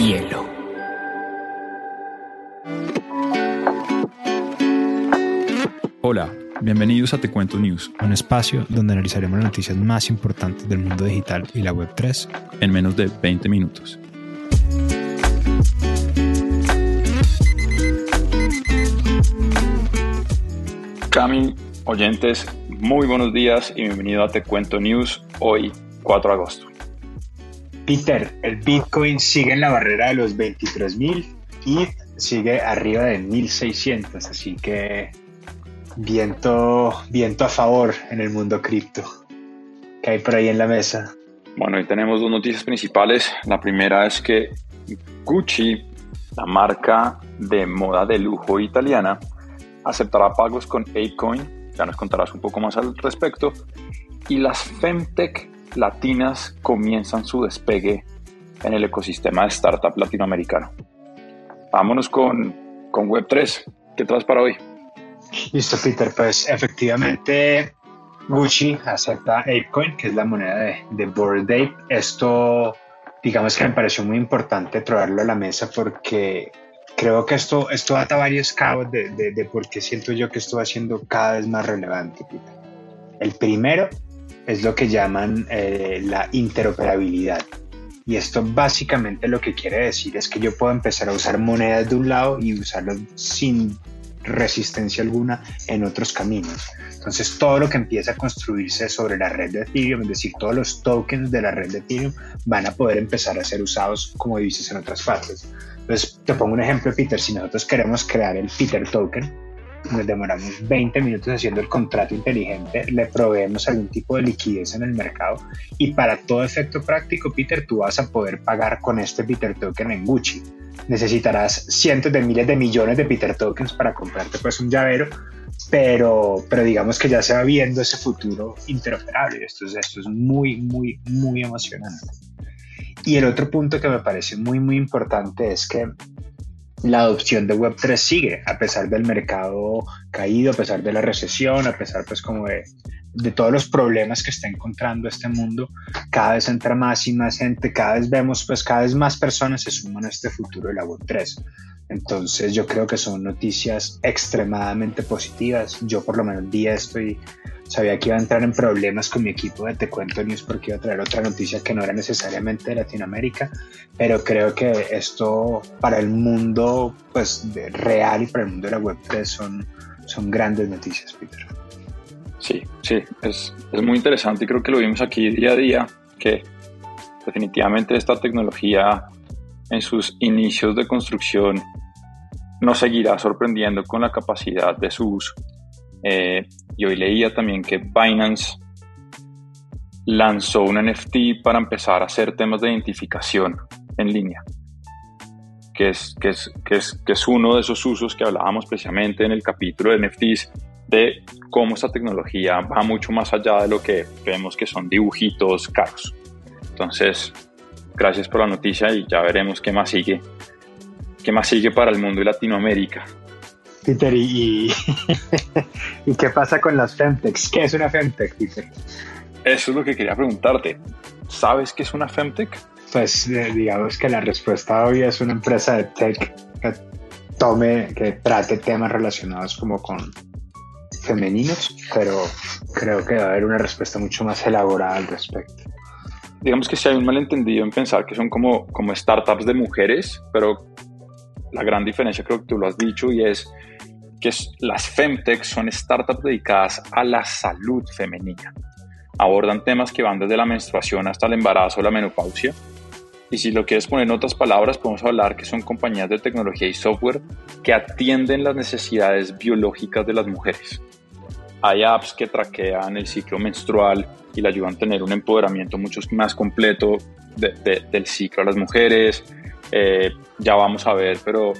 hielo. Hola, bienvenidos a Te Cuento News, un espacio donde analizaremos las noticias más importantes del mundo digital y la Web3 en menos de 20 minutos. Cami, oyentes, muy buenos días y bienvenido a Te Cuento News hoy 4 de agosto. Peter, el Bitcoin sigue en la barrera de los 23.000 y sigue arriba de 1.600, así que viento, viento a favor en el mundo cripto. ¿Qué hay por ahí en la mesa? Bueno, hoy tenemos dos noticias principales. La primera es que Gucci, la marca de moda de lujo italiana, aceptará pagos con Apecoin. Ya nos contarás un poco más al respecto. Y las Femtech latinas comienzan su despegue en el ecosistema de startup latinoamericano. Vámonos con, con Web3. ¿Qué traes para hoy? Listo, Peter. Pues efectivamente Gucci acepta Apecoin, que es la moneda de, de Bored Ape. Esto, digamos que me pareció muy importante traerlo a la mesa porque creo que esto, esto ata varios cabos de, de, de por qué siento yo que esto va siendo cada vez más relevante, Peter. El primero es lo que llaman eh, la interoperabilidad. Y esto básicamente lo que quiere decir es que yo puedo empezar a usar monedas de un lado y usarlas sin resistencia alguna en otros caminos. Entonces todo lo que empieza a construirse sobre la red de Ethereum, es decir, todos los tokens de la red de Ethereum van a poder empezar a ser usados como dices en otras partes. Entonces te pongo un ejemplo, Peter, si nosotros queremos crear el Peter token, nos demoramos 20 minutos haciendo el contrato inteligente, le proveemos algún tipo de liquidez en el mercado y para todo efecto práctico, Peter, tú vas a poder pagar con este Peter Token en Gucci. Necesitarás cientos de miles de millones de Peter Tokens para comprarte pues un llavero, pero, pero digamos que ya se va viendo ese futuro interoperable. Esto es, esto es muy, muy, muy emocionante. Y el otro punto que me parece muy, muy importante es que la adopción de Web3 sigue, a pesar del mercado caído, a pesar de la recesión, a pesar pues como de, todos los problemas que está encontrando este mundo, cada vez entra más y más gente, cada vez vemos pues cada vez más personas se suman a este futuro de la Web3. Entonces yo creo que son noticias extremadamente positivas. Yo por lo menos vi esto y sabía que iba a entrar en problemas con mi equipo de Te Cuento News porque iba a traer otra noticia que no era necesariamente de Latinoamérica, pero creo que esto para el mundo pues, real y para el mundo de la Web3 son, son grandes noticias, Peter. Sí, sí, es, es muy interesante y creo que lo vimos aquí día a día, que definitivamente esta tecnología en sus inicios de construcción nos seguirá sorprendiendo con la capacidad de su uso. Eh, y hoy leía también que Binance lanzó un NFT para empezar a hacer temas de identificación en línea, que es, que es, que es, que es uno de esos usos que hablábamos precisamente en el capítulo de NFTs, de cómo esta tecnología va mucho más allá de lo que vemos que son dibujitos caros. Entonces, gracias por la noticia y ya veremos qué más sigue, qué más sigue para el mundo y Latinoamérica. Peter, ¿y, y qué pasa con las Femtechs? ¿Qué es una Femtech, Peter? Eso es lo que quería preguntarte. ¿Sabes qué es una Femtech? Pues eh, digamos que la respuesta obvia es una empresa de tech que tome, que trate temas relacionados como con femeninos, pero creo que va a haber una respuesta mucho más elaborada al respecto. Digamos que si hay un malentendido en pensar que son como, como startups de mujeres, pero la gran diferencia creo que tú lo has dicho y es que las Femtech son startups dedicadas a la salud femenina. Abordan temas que van desde la menstruación hasta el embarazo la menopausia. Y si lo quieres poner en otras palabras, podemos hablar que son compañías de tecnología y software que atienden las necesidades biológicas de las mujeres. Hay apps que traquean el ciclo menstrual y le ayudan a tener un empoderamiento mucho más completo de, de, del ciclo a las mujeres. Eh, ya vamos a ver, pero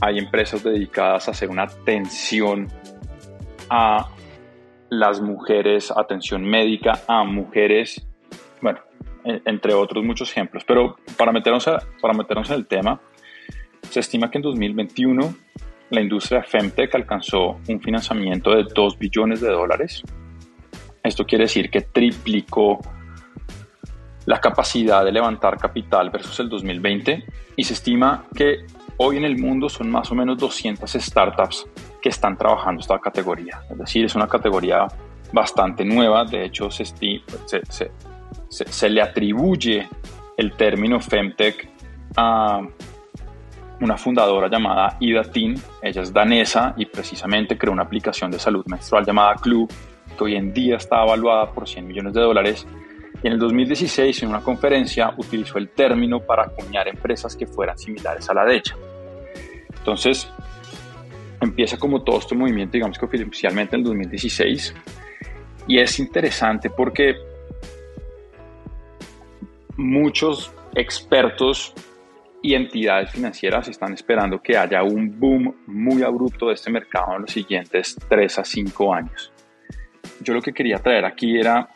hay empresas dedicadas a hacer una atención a las mujeres, atención médica a mujeres, bueno, entre otros muchos ejemplos. Pero para meternos, a, para meternos en el tema, se estima que en 2021 la industria Femtech alcanzó un financiamiento de 2 billones de dólares. Esto quiere decir que triplicó la capacidad de levantar capital versus el 2020 y se estima que hoy en el mundo son más o menos 200 startups que están trabajando esta categoría. Es decir, es una categoría bastante nueva. De hecho, se, se, le atribuye el término Femtech a una fundadora llamada Ida Tin. Ella es danesa y precisamente creó una aplicación de salud menstrual llamada Club, que hoy en día está evaluada por 100 millones de dólares y en el 2016 en una conferencia utilizó el término para acuñar empresas que fueran similares a la de ella. Entonces empieza como todo este movimiento, digamos que oficialmente en el 2016 y es interesante porque muchos expertos y entidades financieras están esperando que haya un boom muy abrupto de este mercado en los siguientes 3 a 5 años. Yo lo que quería traer aquí era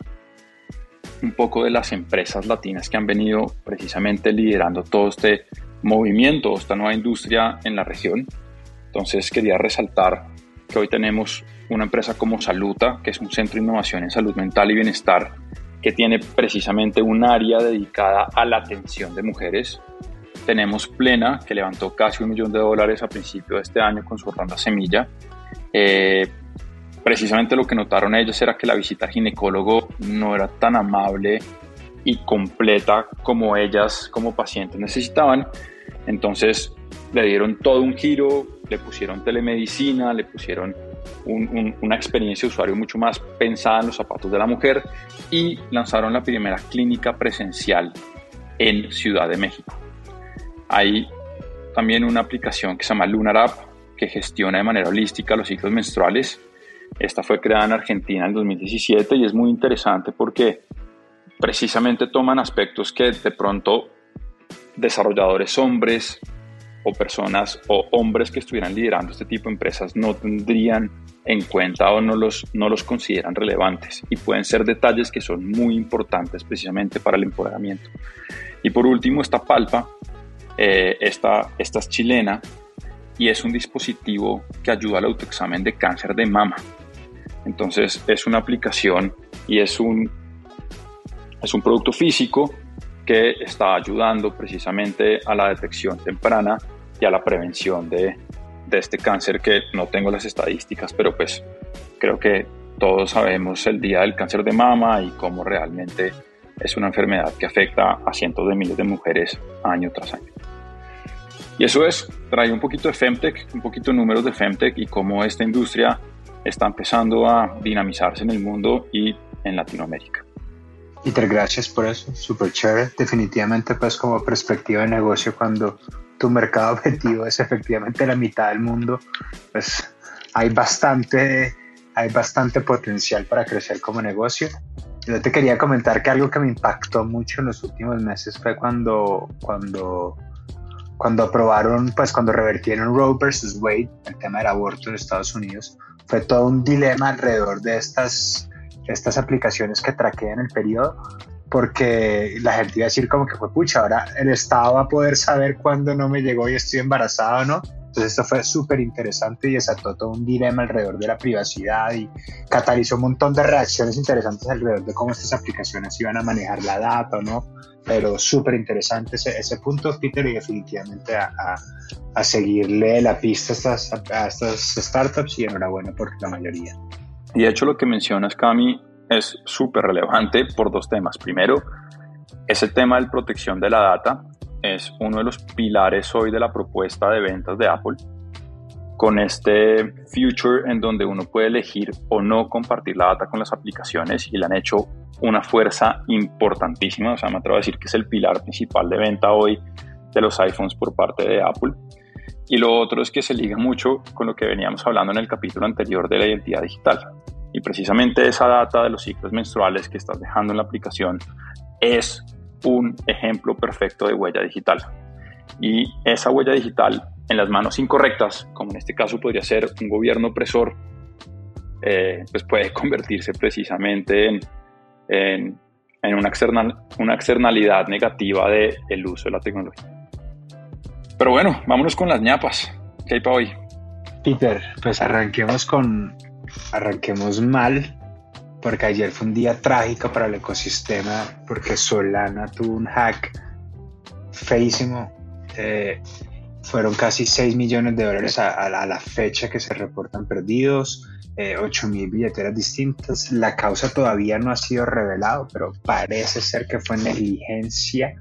un poco de las empresas latinas que han venido precisamente liderando todo este movimiento, esta nueva industria en la región. Entonces quería resaltar que hoy tenemos una empresa como Saluta, que es un centro de innovación en salud mental y bienestar, que tiene precisamente un área dedicada a la atención de mujeres. Tenemos Plena, que levantó casi un millón de dólares a principio de este año con su ronda semilla. Eh, precisamente lo que notaron ellos era que la visita al ginecólogo no era tan amable y completa como ellas como pacientes necesitaban. Entonces le dieron todo un giro, le pusieron telemedicina, le pusieron una experiencia de usuario mucho más pensada en los zapatos de la mujer y lanzaron la primera clínica presencial en Ciudad de México. Hay también una aplicación que se llama Lunar App que gestiona de manera holística los ciclos menstruales esta fue creada en Argentina en 2017 y es muy interesante porque precisamente toman aspectos que de pronto desarrolladores hombres o personas o hombres que estuvieran liderando este tipo de empresas no tendrían en cuenta o no los, no los consideran relevantes y pueden ser detalles que son muy importantes precisamente para el empoderamiento. Y por último, esta palpa, eh, esta, esta es chilena y es un dispositivo que ayuda al autoexamen de cáncer de mama. Entonces es una aplicación y es un, es un producto físico que está ayudando precisamente a la detección temprana y a la prevención de, de este cáncer que no tengo las estadísticas, pero pues creo que todos sabemos el día del cáncer de mama y cómo realmente es una enfermedad que afecta a cientos de miles de mujeres año tras año. Y eso es, trae un poquito de Femtech, un poquito de números de Femtech y cómo esta industria está empezando a dinamizarse en el mundo y en Latinoamérica. Peter, gracias por eso, súper chévere. Definitivamente, pues como perspectiva de negocio, cuando tu mercado objetivo es efectivamente la mitad del mundo, pues hay bastante, hay bastante potencial para crecer como negocio. Yo te quería comentar que algo que me impactó mucho en los últimos meses fue cuando, cuando, cuando aprobaron, pues cuando revertieron Roe versus Wade, el tema del aborto en Estados Unidos fue todo un dilema alrededor de estas, estas aplicaciones que traquean el periodo, porque la gente iba a decir como que fue pucha, ahora el Estado va a poder saber cuándo no me llegó y estoy embarazada o no. Entonces esto fue súper interesante y desató todo un dilema alrededor de la privacidad y catalizó un montón de reacciones interesantes alrededor de cómo estas aplicaciones iban a manejar la data no. Pero súper interesante ese, ese, punto, Peter, y definitivamente a, a, seguirle la pista a estas, a estas startups y enhorabuena por la mayoría. Y de hecho lo que mencionas, Cami, es súper relevante por dos temas. Primero, es el tema de protección de la data es uno de los pilares hoy de la propuesta de ventas de Apple, con este future en donde uno puede elegir o no compartir la data con las aplicaciones y le han hecho una fuerza importantísima, o sea, me atrevo a decir que es el pilar principal de venta hoy de los iPhones por parte de Apple. Y lo otro es que se liga mucho con lo que veníamos hablando en el capítulo anterior de la identidad digital. Y precisamente esa data de los ciclos menstruales que estás dejando en la aplicación es un ejemplo perfecto de huella digital. Y esa huella digital en las manos incorrectas, como en este caso podría ser un gobierno opresor, eh, pues puede convertirse precisamente en, en, una, external, una externalidad negativa del el uso de la tecnología. Pero bueno, vámonos con las ñapas. ¿Qué hay para hoy? Peter, pues arranquemos con, arranquemos mal porque ayer fue un día trágico para el ecosistema, porque Solana tuvo un hack feísimo. Eh, fueron casi 6 millones de dólares a, la fecha que se reportan perdidos, eh, 8 mil billeteras distintas. La causa todavía no ha sido revelado, pero parece ser que fue negligencia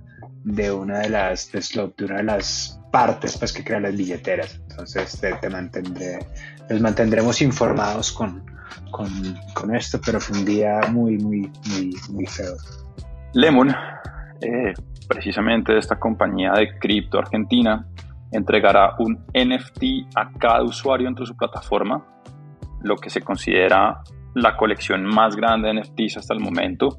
de una de las, de, una de las partes pues, que crean las billeteras. Entonces te, mantendré, los mantendremos informados con, con, esto, pero fue un día muy, muy, muy, muy feo. Lemon, eh, precisamente esta compañía de cripto argentina, entregará un NFT a cada usuario entre su plataforma, lo que se considera la colección más grande de NFTs hasta el momento,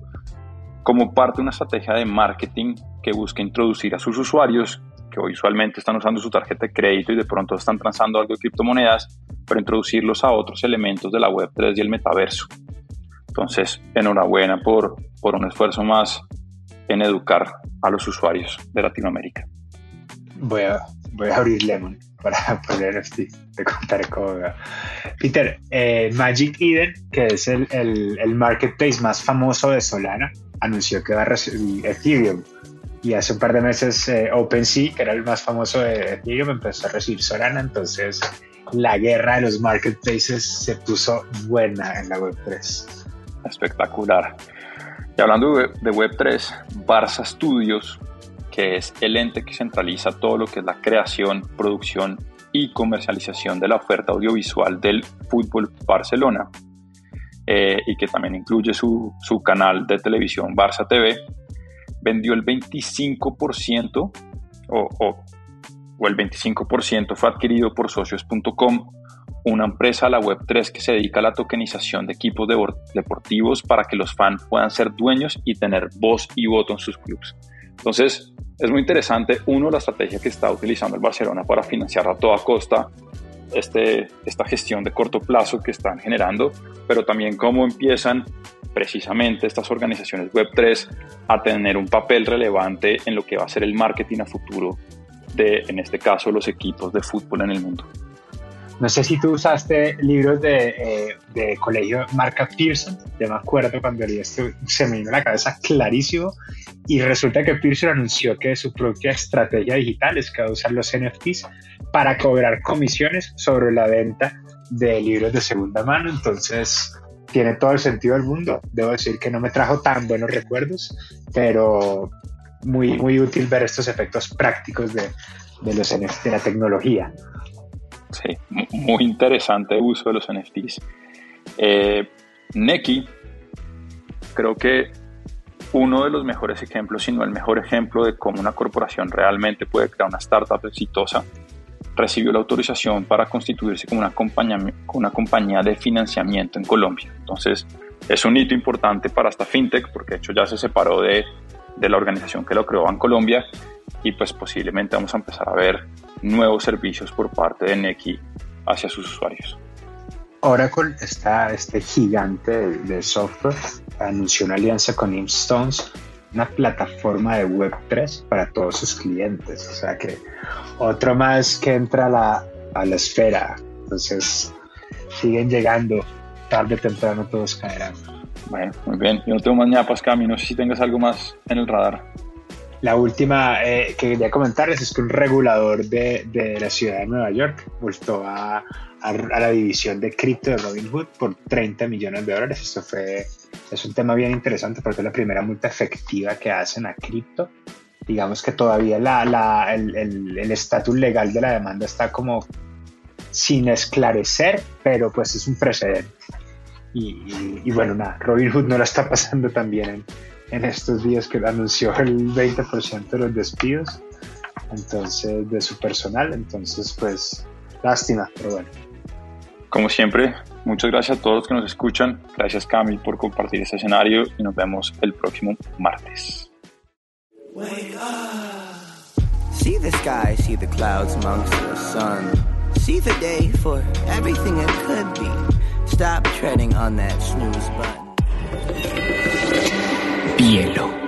como parte de una estrategia de marketing que busca introducir a sus usuarios, que hoy usualmente están usando su tarjeta de crédito y de pronto están transando algo de criptomonedas, pero introducirlos a otros elementos de la Web3 y el metaverso. Entonces, enhorabuena por, por un esfuerzo más en educar a los usuarios de Latinoamérica. Voy a, voy a abrir Lemon para poner NFT, te contaré cómo Peter, eh, Magic Eden, que es el, el, el, marketplace más famoso de Solana, anunció que va a recibir Ethereum. Y hace un par de meses eh, OpenSea, que era el más famoso de Ethereum, empezó a recibir Solana. Entonces la guerra de los marketplaces se puso buena en la Web3. Espectacular. Y hablando de Web3, Barça Studios que es el ente que centraliza todo lo que es la creación, producción y comercialización de la oferta audiovisual del Fútbol Barcelona, eh, y que también incluye su, su, canal de televisión Barça TV, vendió el 25% o, o, o el 25% fue adquirido por socios.com, una empresa la Web3 que se dedica a la tokenización de equipos deportivos para que los fans puedan ser dueños y tener voz y voto en sus clubes. Entonces, es muy interesante, uno, la estrategia que está utilizando el Barcelona para financiar a toda costa este, esta gestión de corto plazo que están generando, pero también cómo empiezan precisamente estas organizaciones Web3 a tener un papel relevante en lo que va a ser el marketing a futuro de, en este caso, los equipos de fútbol en el mundo. No sé si tú usaste libros de, eh, de colegio Marca Pearson, ya me acuerdo cuando leí esto, se me vino la cabeza clarísimo, y resulta que Pearson anunció que su propia estrategia digital es que va a usar los NFTs para cobrar comisiones sobre la venta de libros de segunda mano, entonces tiene todo el sentido del mundo. Debo decir que no me trajo tan buenos recuerdos, pero muy, muy útil ver estos efectos prácticos de, de los de la tecnología. Sí, muy interesante el uso de los NFTs. Eh, Neki, creo que uno de los mejores ejemplos, si no el mejor ejemplo de cómo una corporación realmente puede crear una startup exitosa, recibió la autorización para constituirse como una compañía, una compañía de financiamiento en Colombia. Entonces, es un hito importante para esta fintech porque de hecho ya se separó de, de la organización que lo creó en Colombia y pues posiblemente vamos a empezar a ver nuevos servicios por parte de Neki hacia sus usuarios. Oracle está este gigante de, software anunció una alianza con Instones, una plataforma de Web3 para todos sus clientes. O sea que otro más que entra a la, a la esfera. Entonces siguen llegando, tarde o temprano todos caerán. Bueno, muy bien. Yo no tengo más ñapas, Cami. No sé si tengas algo más en el radar. La última eh, que quería comentarles es que un regulador de, de la ciudad de Nueva York multó a, a, la división de cripto de Robinhood por 30 millones de dólares. Esto fue, es un tema bien interesante porque es la primera multa efectiva que hacen a cripto. Digamos que todavía la, la, el estatus legal de la demanda está como sin esclarecer, pero pues es un precedente. Y, y, y bueno, nada, Robinhood no la está pasando tan bien en, en estos días que anunció el 20% de los despidos entonces de su personal entonces pues lástima pero bueno como siempre muchas gracias a todos los que nos escuchan gracias Cami por compartir este escenario y nos vemos el próximo martes See the sky, see the clouds amongst the sun. See the day for everything it could be. Stop treading on that snooze button. hielo.